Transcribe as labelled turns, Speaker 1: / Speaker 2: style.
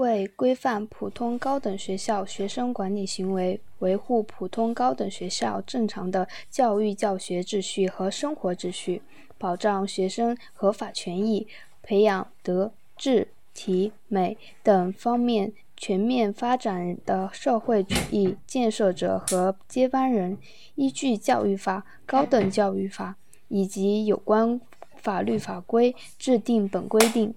Speaker 1: 为规范普通高等学校学生管理行为维护普通高等学校正常的教育教学秩序和生活秩序保障学生合法权益培养德智体美等方面全面发展的社会主义建设者和接班人依据教育法高等教育法以及有关法律法规制定本规定。